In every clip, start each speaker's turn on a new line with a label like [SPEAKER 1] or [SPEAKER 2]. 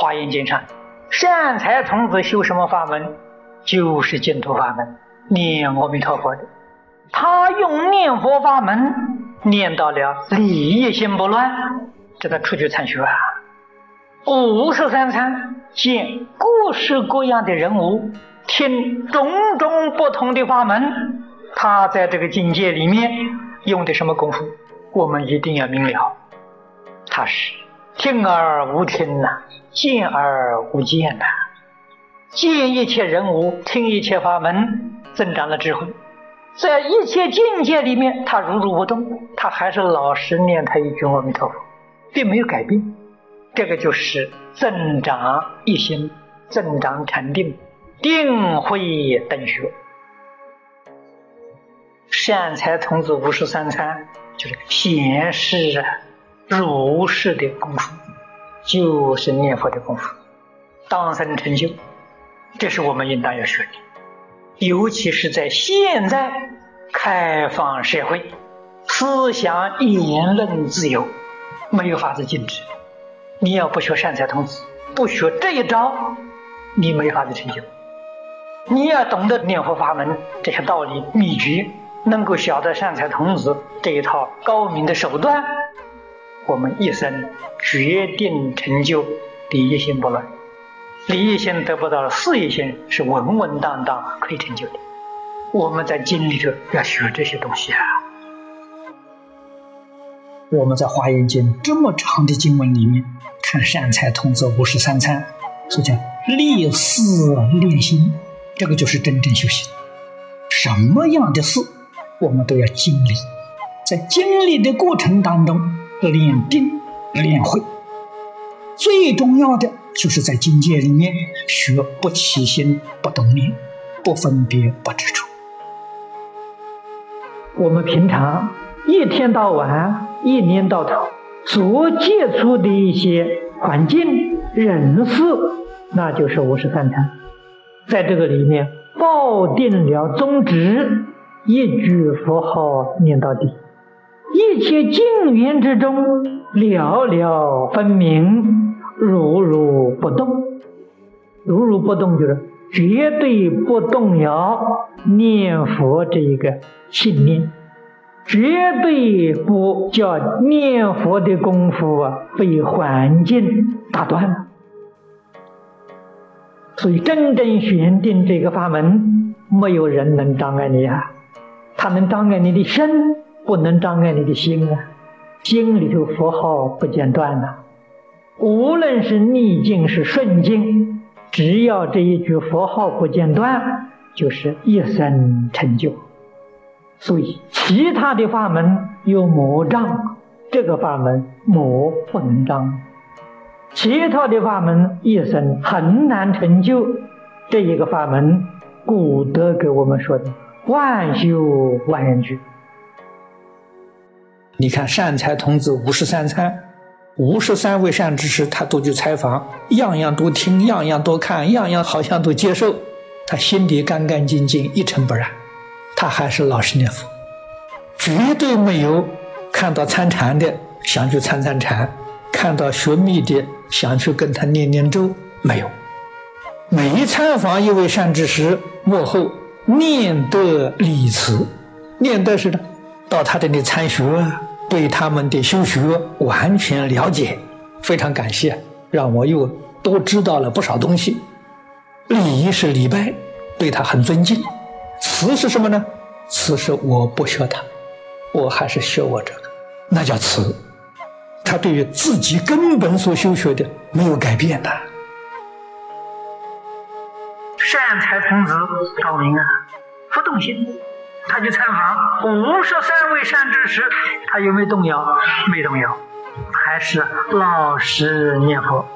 [SPEAKER 1] 华严经上，善财童子修什么法门？就是净土法门，念阿弥陀佛的。他用念佛法门念到了理业心不乱，这他出去参学啊。五十三参见各式各样的人物，听种种不同的法门，他在这个境界里面用的什么功夫？我们一定要明了，他是听而无听呐，见而无见呐，见一切人物，听一切法门，增长了智慧。在一切境界里面，他如如不动，他还是老实念他一句阿弥陀佛，并没有改变。这个就是增长一心，增长禅定，定慧等学。善财童子五十三参，就是显示如是的功夫，就是念佛的功夫，当生成就，这是我们应当要学的。尤其是在现在开放社会，思想言论自由，没有法子禁止。你要不学善财童子，不学这一招，你没法子成就。你要懂得念佛法门这些道理秘诀，能够晓得善财童子这一套高明的手段，我们一生决定成就第一心不乱。利益心得不到了，事业心是稳稳当当可以成就的。我们在经历着要学这些东西啊。我们在《华严经》这么长的经文里面看善财童子五十三参，是叫立事练心，这个就是真正修行。什么样的事我们都要经历，在经历的过程当中练定练慧，最重要的。就是在境界里面学不起心、不动念、不分别、不执着。我们平常一天到晚、一年到头所接触的一些环境、人事，那就是五十三参。在这个里面抱定了宗旨，一句佛号念到底，一切境缘之中了了分明。如如不动，如如不动就是绝对不动摇念佛这一个信念，绝对不叫念佛的功夫啊被环境打断。所以真正选定这个法门，没有人能障碍你啊，他能障碍你的身，不能障碍你的心啊，心里头佛号不间断呐。无论是逆境是顺境，只要这一句佛号不间断，就是一生成就。所以其他的法门有魔障，这个法门魔不能障。其他的法门一生很难成就，这一个法门，古德给我们说的“万修万缘聚”。你看善财童子五十三参。五十三位善知识，他都去采访，样样都听，样样都看，样样好像都接受。他心里干干净净，一尘不染，他还是老实念佛，绝对没有看到参禅的想去参参禅，看到学密的想去跟他念念咒，没有。每一参访一位善知识，幕后念得礼词，念的是的，到他这里参学。对他们的修学完全了解，非常感谢，让我又多知道了不少东西。礼仪是礼拜，对他很尊敬。慈是什么呢？慈是我不学他，我还是学我这个，那叫慈。他对于自己根本所修学的没有改变的。善财童子高明啊，不动心。他去参访五十三位善知识，他有没有动摇？没动摇，还是老实念佛。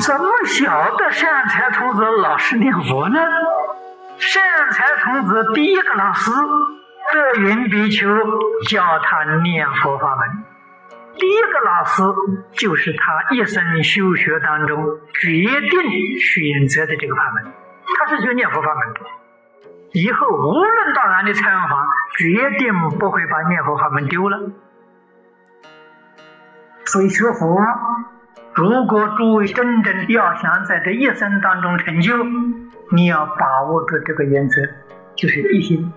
[SPEAKER 1] 怎么晓得善财童子老实念佛呢？善财童子第一个老师德云比丘教他念佛法门，第一个老师就是他一生修学当中决定选择的这个法门，他是学念佛法门。以后无论到哪里参访，决定不会把念佛法门丢了。所以学佛如果诸位真正要想在这一生当中成就，你要把握住这个原则，就是一心。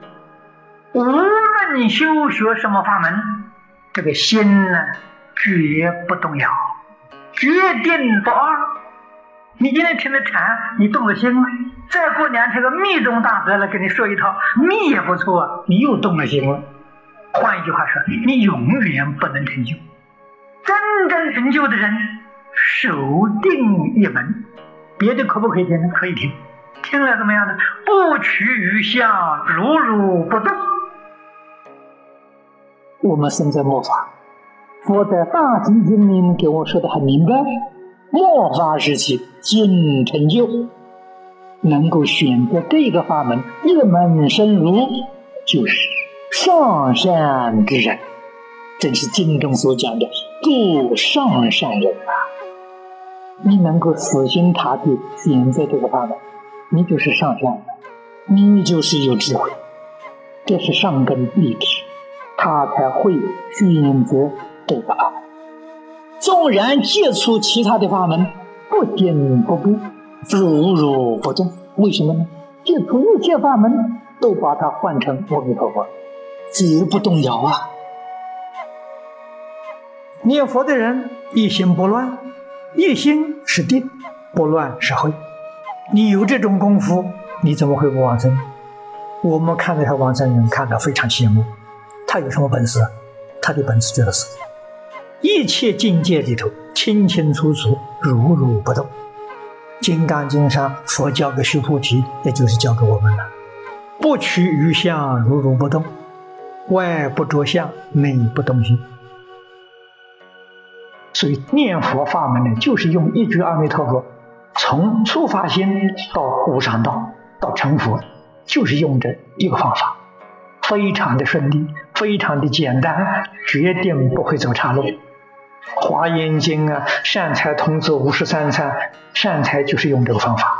[SPEAKER 1] 无论修学什么法门，这个心呢，绝不动摇，决定不二。你今天听了禅，你动了心了；再过两天，个密宗大德来跟你说一套，密也不错，你又动了心了。换一句话说，你永远不能成就。真正成就的人。守定一门，别的可不可以听？可以听，听了怎么样呢？不取于相，如如不动。
[SPEAKER 2] 我们身在末法，佛在《大经》里面给我说的很明白：末法时期尽成就，能够选择这个法门，一门深入，就是上善之人。正是经中所讲的做上善人啊。你能够死心塌地选择这个法门，你就是上善，你就是有智慧，这是上根立志，他才会选择这个法门。纵然接触其他的法门，不惊不怖，是如如不动。为什么呢？接触一切法门，都把它换成阿弥陀佛，绝不动摇啊！
[SPEAKER 1] 念佛的人一心不乱。一心是定，不乱是慧。你有这种功夫，你怎么会不往生？我们看那些往生人，看得非常羡慕。他有什么本事？他的本事就是一切境界里头清清楚楚、如如不动。《金刚经》上佛教给须菩提，也就是教给我们了：不取于相，如如不动；外不着相，内不动心。所以念佛法门呢，就是用一句阿弥陀佛，从初发心到无上道，到成佛，就是用这一个方法，非常的顺利，非常的简单，决定不会走岔路。华严经啊，善财童子五十三参，善财就是用这个方法，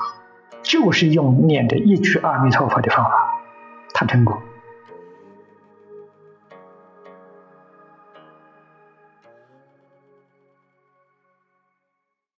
[SPEAKER 1] 就是用念的一句阿弥陀佛的方法，他成功。